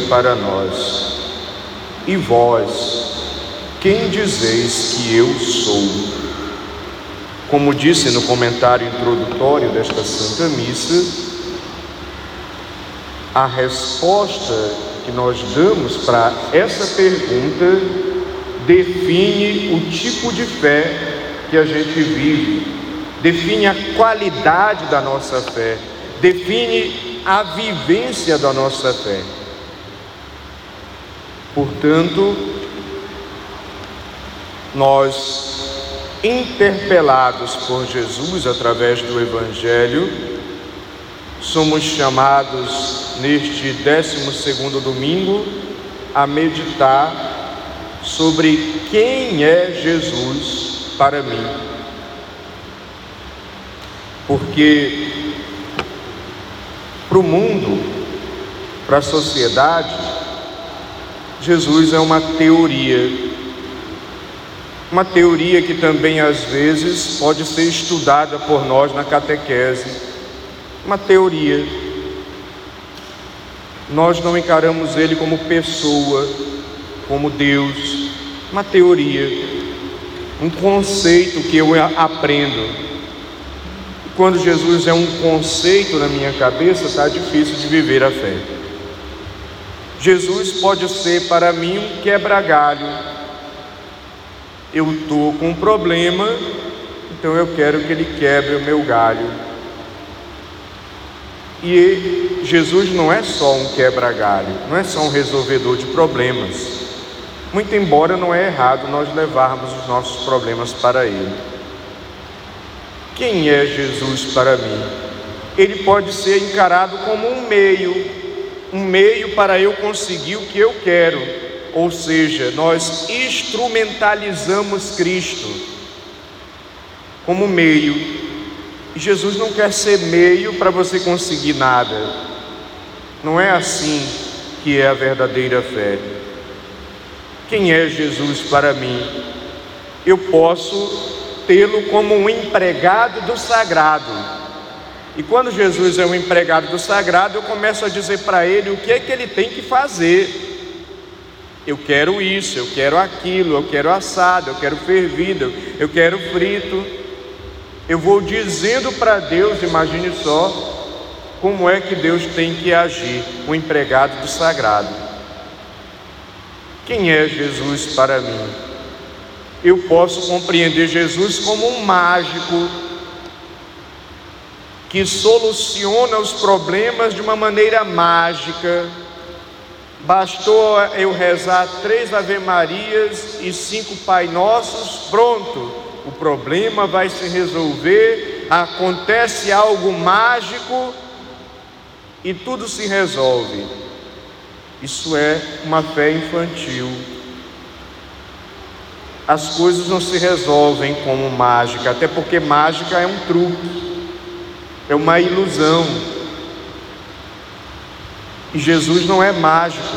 para nós: E vós, quem dizeis que eu sou? Como disse no comentário introdutório desta Santa Missa, a resposta que nós damos para essa pergunta define o tipo de fé que a gente vive, define a qualidade da nossa fé, define a vivência da nossa fé. Portanto, nós, interpelados por Jesus através do Evangelho, somos chamados neste 12 domingo a meditar sobre quem é Jesus para mim. Porque para o mundo, para a sociedade, Jesus é uma teoria. Uma teoria que também às vezes pode ser estudada por nós na catequese. Uma teoria. Nós não encaramos ele como pessoa, como Deus, uma teoria, um conceito que eu aprendo. Quando Jesus é um conceito na minha cabeça, está difícil de viver a fé. Jesus pode ser para mim um quebra-galho. Eu estou com um problema, então eu quero que Ele quebre o meu galho. E Jesus não é só um quebra-galho, não é só um resolvedor de problemas. Muito embora não é errado nós levarmos os nossos problemas para Ele. Quem é Jesus para mim? Ele pode ser encarado como um meio um meio para eu conseguir o que eu quero, ou seja, nós instrumentalizamos Cristo como meio. Jesus não quer ser meio para você conseguir nada. Não é assim que é a verdadeira fé. Quem é Jesus para mim? Eu posso tê-lo como um empregado do sagrado e quando Jesus é um empregado do sagrado, eu começo a dizer para ele o que é que ele tem que fazer. Eu quero isso, eu quero aquilo, eu quero assado, eu quero fervido, eu quero frito. Eu vou dizendo para Deus, imagine só, como é que Deus tem que agir, o empregado do sagrado. Quem é Jesus para mim? Eu posso compreender Jesus como um mágico que soluciona os problemas de uma maneira mágica. Bastou eu rezar três Ave-Marias e cinco Pai Nossos, pronto, o problema vai se resolver, acontece algo mágico e tudo se resolve. Isso é uma fé infantil. As coisas não se resolvem como mágica, até porque mágica é um truque é uma ilusão. E Jesus não é mágico.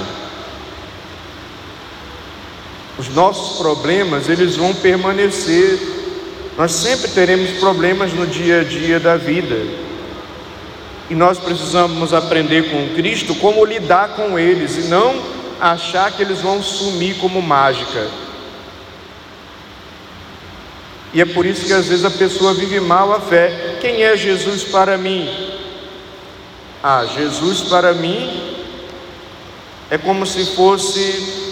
Os nossos problemas, eles vão permanecer. Nós sempre teremos problemas no dia a dia da vida. E nós precisamos aprender com Cristo como lidar com eles e não achar que eles vão sumir como mágica. E é por isso que às vezes a pessoa vive mal a fé. Quem é Jesus para mim? Ah, Jesus para mim é como se fosse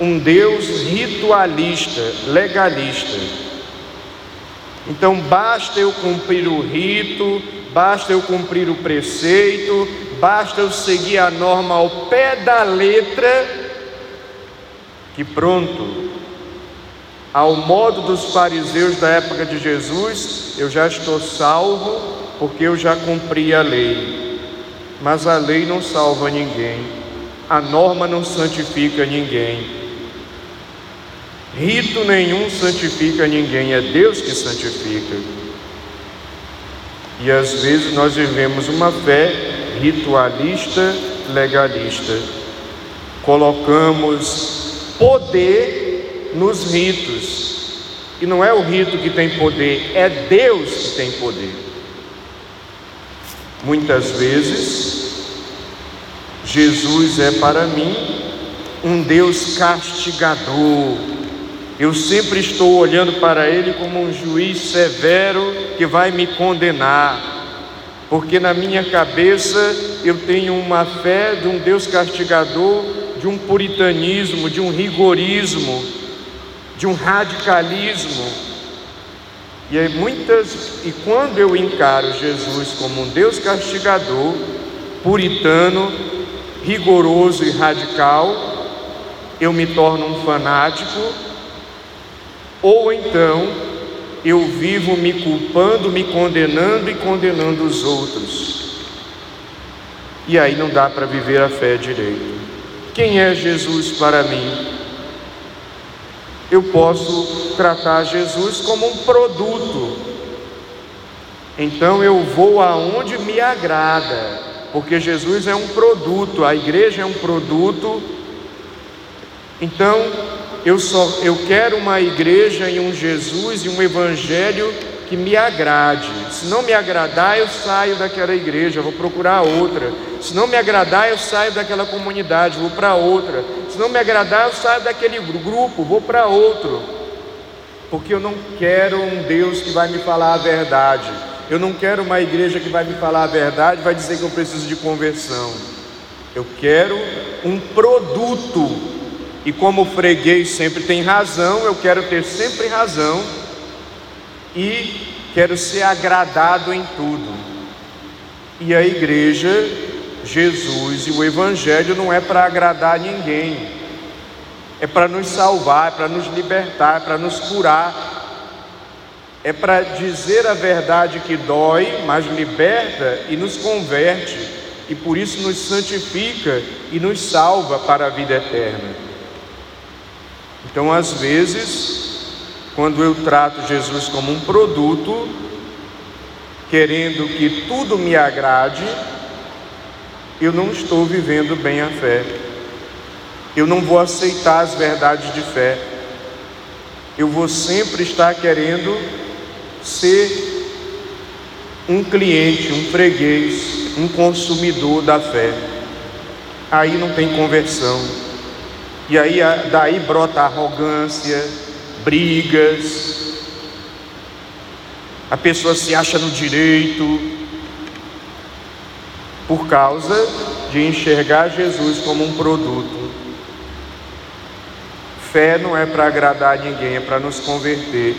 um Deus ritualista, legalista. Então basta eu cumprir o rito, basta eu cumprir o preceito, basta eu seguir a norma ao pé da letra, que pronto, ao modo dos fariseus da época de Jesus, eu já estou salvo porque eu já cumpri a lei. Mas a lei não salva ninguém, a norma não santifica ninguém, rito nenhum santifica ninguém, é Deus que santifica. E às vezes nós vivemos uma fé ritualista, legalista. Colocamos poder nos ritos. E não é o rito que tem poder, é Deus que tem poder. Muitas vezes Jesus é para mim um Deus castigador. Eu sempre estou olhando para Ele como um juiz severo que vai me condenar, porque na minha cabeça eu tenho uma fé de um Deus castigador, de um puritanismo, de um rigorismo, de um radicalismo. E aí muitas e quando eu encaro Jesus como um Deus castigador, puritano, rigoroso e radical, eu me torno um fanático, ou então eu vivo me culpando, me condenando e condenando os outros. E aí não dá para viver a fé direito. Quem é Jesus para mim? Eu posso tratar Jesus como um produto. Então eu vou aonde me agrada, porque Jesus é um produto, a igreja é um produto então, eu só eu quero uma igreja e um Jesus e um evangelho que me agrade. Se não me agradar, eu saio daquela igreja, vou procurar outra. Se não me agradar, eu saio daquela comunidade, vou para outra. Se não me agradar, eu saio daquele grupo, vou para outro. Porque eu não quero um Deus que vai me falar a verdade. Eu não quero uma igreja que vai me falar a verdade, vai dizer que eu preciso de conversão. Eu quero um produto e como o freguês sempre tem razão, eu quero ter sempre razão e quero ser agradado em tudo. E a igreja, Jesus e o Evangelho não é para agradar ninguém, é para nos salvar, é para nos libertar, é para nos curar, é para dizer a verdade que dói, mas liberta e nos converte, e por isso nos santifica e nos salva para a vida eterna. Então, às vezes, quando eu trato Jesus como um produto, querendo que tudo me agrade, eu não estou vivendo bem a fé. Eu não vou aceitar as verdades de fé. Eu vou sempre estar querendo ser um cliente, um freguês, um consumidor da fé. Aí não tem conversão. E aí daí brota arrogância, brigas. A pessoa se acha no direito por causa de enxergar Jesus como um produto. Fé não é para agradar ninguém, é para nos converter.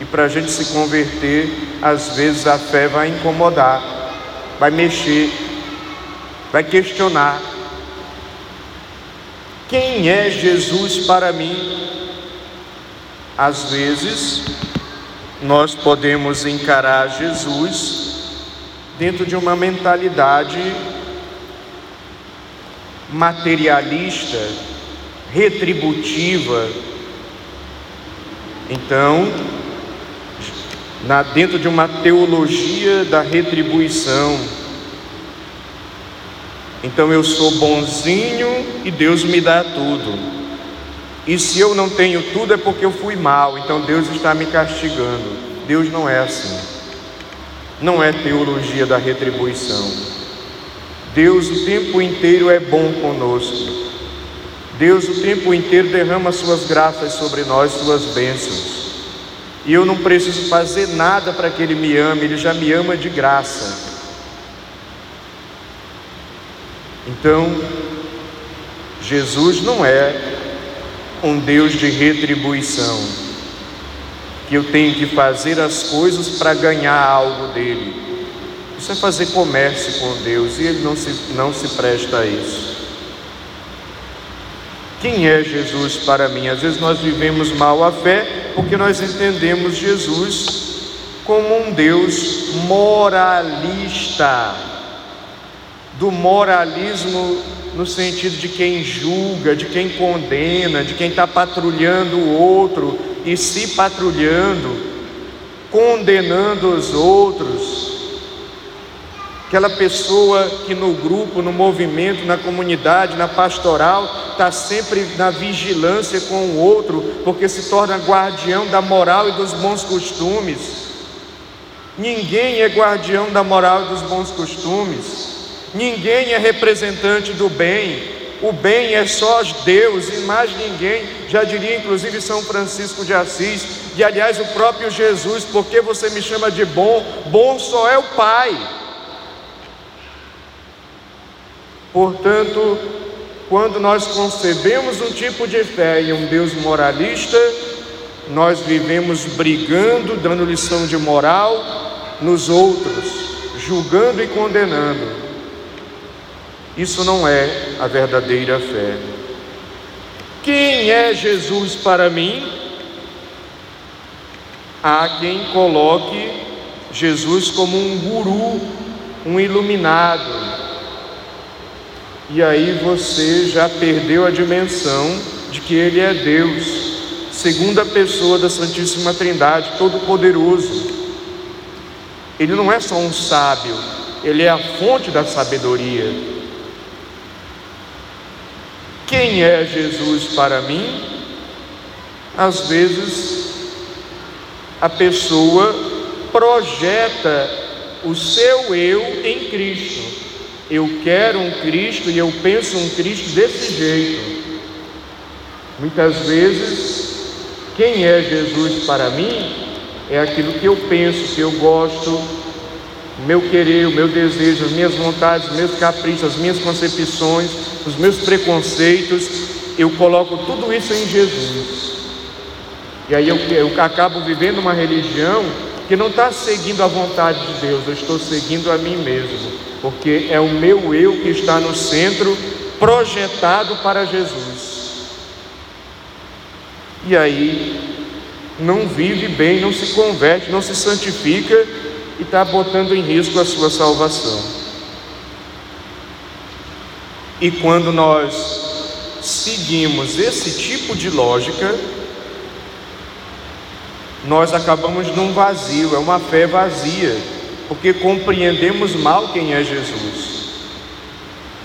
E para a gente se converter, às vezes a fé vai incomodar, vai mexer, vai questionar. Quem é Jesus para mim? Às vezes, nós podemos encarar Jesus dentro de uma mentalidade materialista, retributiva. Então, na, dentro de uma teologia da retribuição, então eu sou bonzinho e Deus me dá tudo. E se eu não tenho tudo é porque eu fui mal, então Deus está me castigando. Deus não é assim. Não é teologia da retribuição. Deus o tempo inteiro é bom conosco. Deus o tempo inteiro derrama suas graças sobre nós, suas bênçãos. E eu não preciso fazer nada para que Ele me ame, Ele já me ama de graça. Então, Jesus não é um Deus de retribuição, que eu tenho que fazer as coisas para ganhar algo dele. Isso é fazer comércio com Deus e ele não se, não se presta a isso. Quem é Jesus para mim? Às vezes nós vivemos mal a fé porque nós entendemos Jesus como um Deus moralista do moralismo no sentido de quem julga, de quem condena, de quem está patrulhando o outro e se patrulhando, condenando os outros. Aquela pessoa que no grupo, no movimento, na comunidade, na pastoral, está sempre na vigilância com o outro, porque se torna guardião da moral e dos bons costumes. Ninguém é guardião da moral e dos bons costumes. Ninguém é representante do bem, o bem é só Deus e mais ninguém, já diria inclusive São Francisco de Assis, e aliás o próprio Jesus, porque você me chama de bom? Bom só é o Pai. Portanto, quando nós concebemos um tipo de fé em um Deus moralista, nós vivemos brigando, dando lição de moral nos outros, julgando e condenando. Isso não é a verdadeira fé. Quem é Jesus para mim? Há quem coloque Jesus como um guru, um iluminado, e aí você já perdeu a dimensão de que Ele é Deus, segunda pessoa da Santíssima Trindade, Todo-Poderoso. Ele não é só um sábio, Ele é a fonte da sabedoria. Quem é Jesus para mim? Às vezes, a pessoa projeta o seu eu em Cristo. Eu quero um Cristo e eu penso um Cristo desse jeito. Muitas vezes, quem é Jesus para mim é aquilo que eu penso, que eu gosto, meu querer, o meu desejo, as minhas vontades, os meus caprichos, as minhas concepções, os meus preconceitos. Eu coloco tudo isso em Jesus. E aí eu, eu acabo vivendo uma religião que não está seguindo a vontade de Deus, eu estou seguindo a mim mesmo porque é o meu eu que está no centro, projetado para Jesus. E aí, não vive bem, não se converte, não se santifica e está botando em risco a sua salvação. E quando nós seguimos esse tipo de lógica, nós acabamos num vazio, é uma fé vazia porque compreendemos mal quem é Jesus.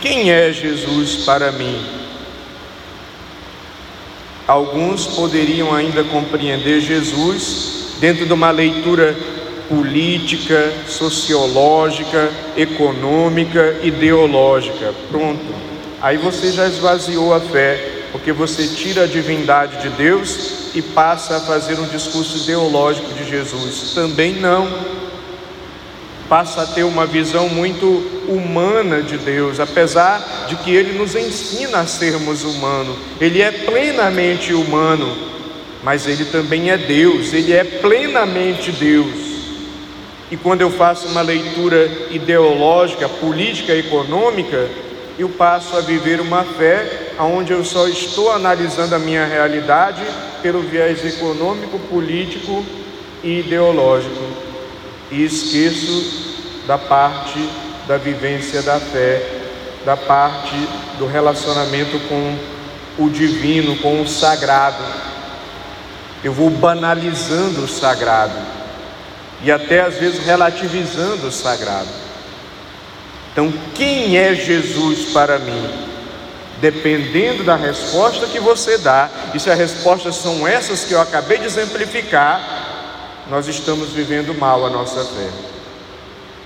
Quem é Jesus para mim? Alguns poderiam ainda compreender Jesus dentro de uma leitura política, sociológica, econômica, ideológica. Pronto. Aí você já esvaziou a fé, porque você tira a divindade de Deus e passa a fazer um discurso ideológico de Jesus. Também não passa a ter uma visão muito humana de Deus, apesar de que ele nos ensina a sermos humanos. Ele é plenamente humano, mas ele também é Deus, ele é plenamente Deus. E quando eu faço uma leitura ideológica, política, econômica, eu passo a viver uma fé onde eu só estou analisando a minha realidade pelo viés econômico, político e ideológico e esqueço da parte da vivência da fé, da parte do relacionamento com o divino, com o sagrado. Eu vou banalizando o sagrado e até às vezes relativizando o sagrado. Então, quem é Jesus para mim? Dependendo da resposta que você dá, e se as respostas são essas que eu acabei de exemplificar, nós estamos vivendo mal a nossa fé.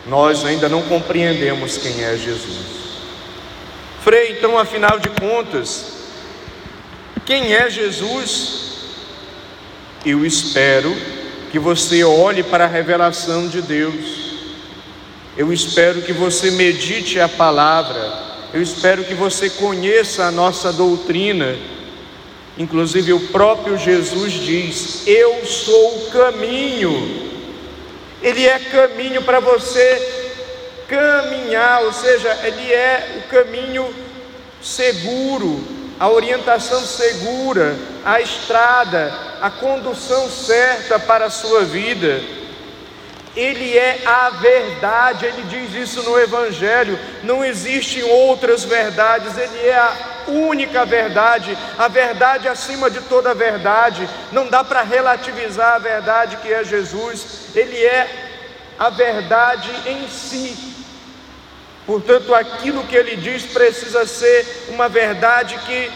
Nós ainda não compreendemos quem é Jesus. Frei, então, afinal de contas, quem é Jesus? Eu espero que você olhe para a revelação de Deus. Eu espero que você medite a palavra. Eu espero que você conheça a nossa doutrina Inclusive o próprio Jesus diz: Eu sou o caminho. Ele é caminho para você caminhar, ou seja, ele é o caminho seguro, a orientação segura, a estrada, a condução certa para a sua vida. Ele é a verdade, ele diz isso no Evangelho. Não existem outras verdades, ele é a única verdade, a verdade acima de toda verdade. Não dá para relativizar a verdade que é Jesus, ele é a verdade em si. Portanto, aquilo que ele diz precisa ser uma verdade que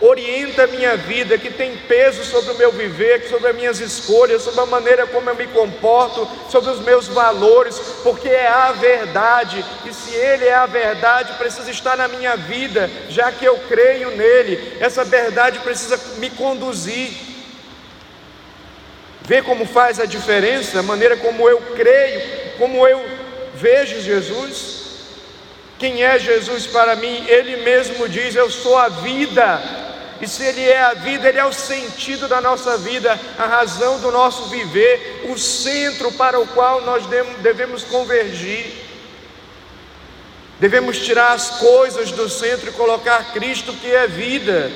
orienta a minha vida, que tem peso sobre o meu viver, sobre as minhas escolhas, sobre a maneira como eu me comporto, sobre os meus valores, porque é a verdade, e se Ele é a verdade, precisa estar na minha vida, já que eu creio nele, essa verdade precisa me conduzir. Vê como faz a diferença, a maneira como eu creio, como eu vejo Jesus. Quem é Jesus para mim? Ele mesmo diz: Eu sou a vida. E se Ele é a vida, Ele é o sentido da nossa vida, a razão do nosso viver, o centro para o qual nós devemos convergir. Devemos tirar as coisas do centro e colocar Cristo, que é vida.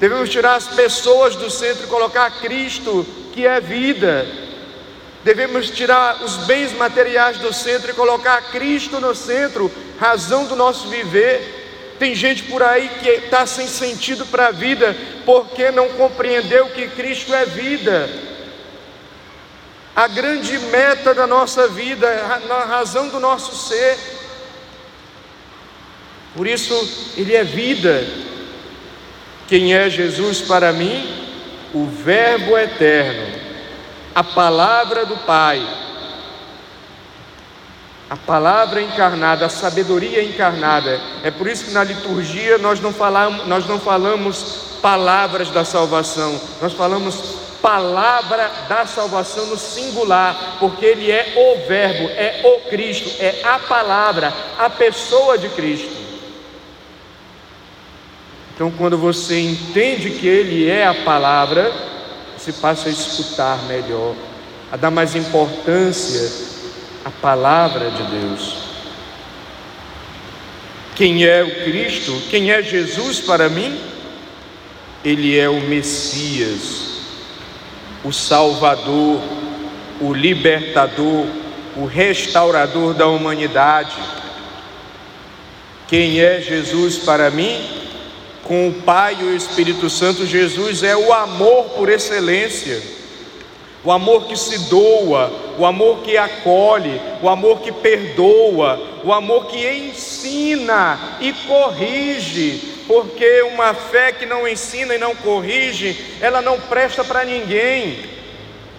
Devemos tirar as pessoas do centro e colocar Cristo, que é vida. Devemos tirar os bens materiais do centro e colocar Cristo no centro, razão do nosso viver. Tem gente por aí que está sem sentido para a vida, porque não compreendeu que Cristo é vida. A grande meta da nossa vida, a razão do nosso ser. Por isso, Ele é vida. Quem é Jesus para mim? O Verbo eterno, a palavra do Pai a palavra encarnada, a sabedoria encarnada. É por isso que na liturgia nós não falamos, nós não falamos palavras da salvação, nós falamos palavra da salvação no singular, porque ele é o Verbo, é o Cristo, é a palavra, a pessoa de Cristo. Então, quando você entende que ele é a palavra, você passa a escutar melhor, a dar mais importância a palavra de Deus. Quem é o Cristo? Quem é Jesus para mim? Ele é o Messias, o Salvador, o libertador, o restaurador da humanidade. Quem é Jesus para mim? Com o Pai e o Espírito Santo, Jesus é o amor por excelência. O amor que se doa, o amor que acolhe, o amor que perdoa, o amor que ensina e corrige, porque uma fé que não ensina e não corrige, ela não presta para ninguém.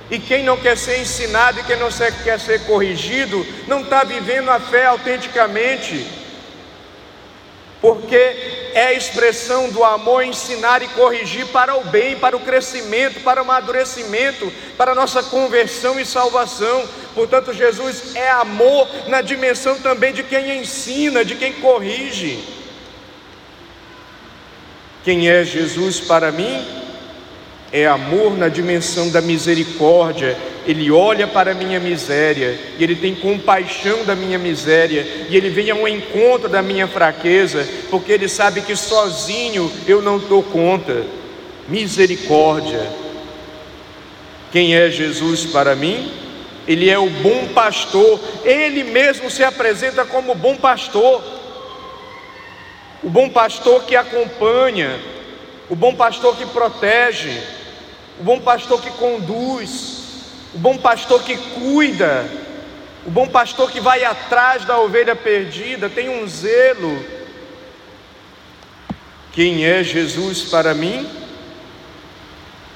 E quem não quer ser ensinado e quem não quer ser corrigido, não está vivendo a fé autenticamente porque é a expressão do amor ensinar e corrigir para o bem, para o crescimento, para o amadurecimento, para a nossa conversão e salvação. Portanto, Jesus é amor na dimensão também de quem ensina, de quem corrige. Quem é Jesus para mim? É amor na dimensão da misericórdia, ele olha para a minha miséria, e Ele tem compaixão da minha miséria, e Ele vem ao encontro da minha fraqueza, porque Ele sabe que sozinho eu não dou conta. Misericórdia. Quem é Jesus para mim? Ele é o bom pastor, Ele mesmo se apresenta como bom pastor, o bom pastor que acompanha, o bom pastor que protege, o bom pastor que conduz, o bom pastor que cuida, o bom pastor que vai atrás da ovelha perdida, tem um zelo. Quem é Jesus para mim?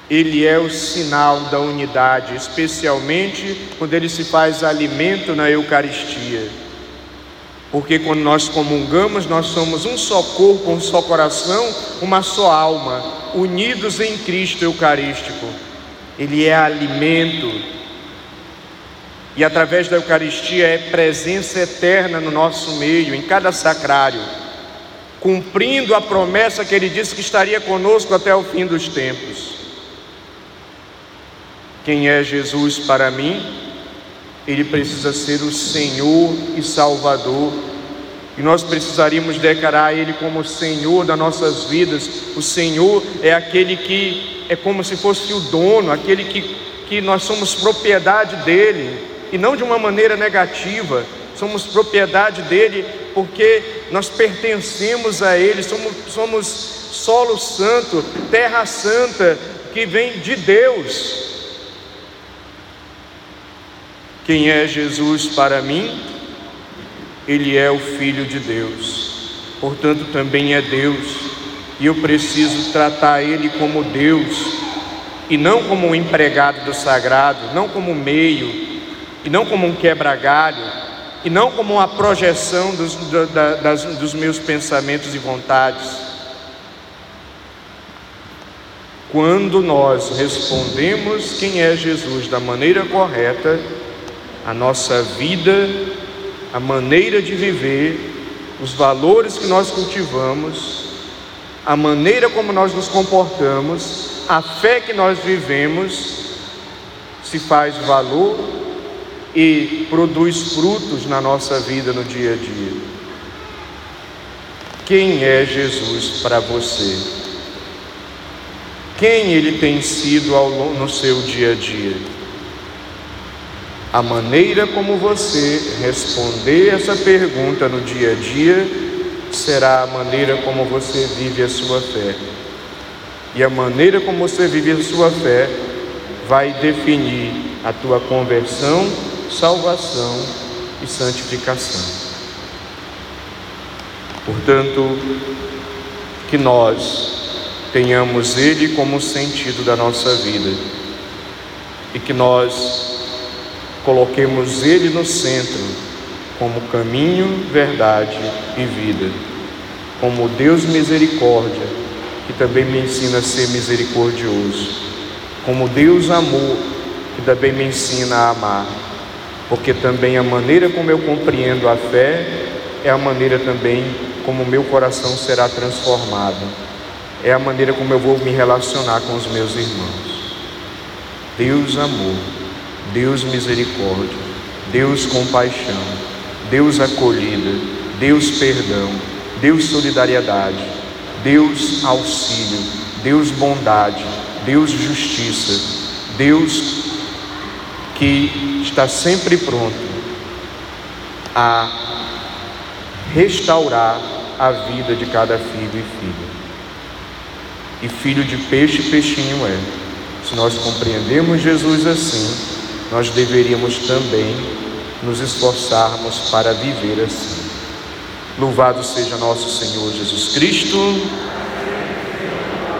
Ele é o sinal da unidade, especialmente quando ele se faz alimento na Eucaristia. Porque quando nós comungamos, nós somos um só corpo, um só coração, uma só alma, unidos em Cristo Eucarístico. Ele é alimento. E através da Eucaristia é presença eterna no nosso meio, em cada sacrário, cumprindo a promessa que ele disse que estaria conosco até o fim dos tempos. Quem é Jesus para mim? Ele precisa ser o Senhor e Salvador. E nós precisaríamos declarar Ele como Senhor das nossas vidas. O Senhor é aquele que é como se fosse o dono, aquele que, que nós somos propriedade dele, e não de uma maneira negativa, somos propriedade dele porque nós pertencemos a ele, somos, somos solo santo, terra santa, que vem de Deus. Quem é Jesus para mim? Ele é o Filho de Deus, portanto também é Deus e eu preciso tratar ele como Deus e não como um empregado do sagrado, não como um meio e não como um quebra-galho e não como uma projeção dos, da, das, dos meus pensamentos e vontades. Quando nós respondemos quem é Jesus da maneira correta, a nossa vida, a maneira de viver, os valores que nós cultivamos, a maneira como nós nos comportamos, a fé que nós vivemos, se faz valor e produz frutos na nossa vida no dia a dia. Quem é Jesus para você? Quem ele tem sido ao, no seu dia a dia? A maneira como você responder essa pergunta no dia a dia será a maneira como você vive a sua fé. E a maneira como você vive a sua fé vai definir a tua conversão, salvação e santificação. Portanto, que nós tenhamos Ele como sentido da nossa vida e que nós coloquemos Ele no centro, como caminho, verdade e vida, como Deus misericórdia, que também me ensina a ser misericordioso, como Deus amor, que também me ensina a amar, porque também a maneira como eu compreendo a fé é a maneira também como meu coração será transformado, é a maneira como eu vou me relacionar com os meus irmãos. Deus amor. Deus misericórdia, Deus compaixão, Deus acolhida, Deus perdão, Deus solidariedade, Deus auxílio, Deus bondade, Deus justiça, Deus que está sempre pronto a restaurar a vida de cada filho e filha. E filho de peixe, peixinho é. Se nós compreendemos Jesus assim, nós deveríamos também nos esforçarmos para viver assim. Louvado seja nosso Senhor Jesus Cristo.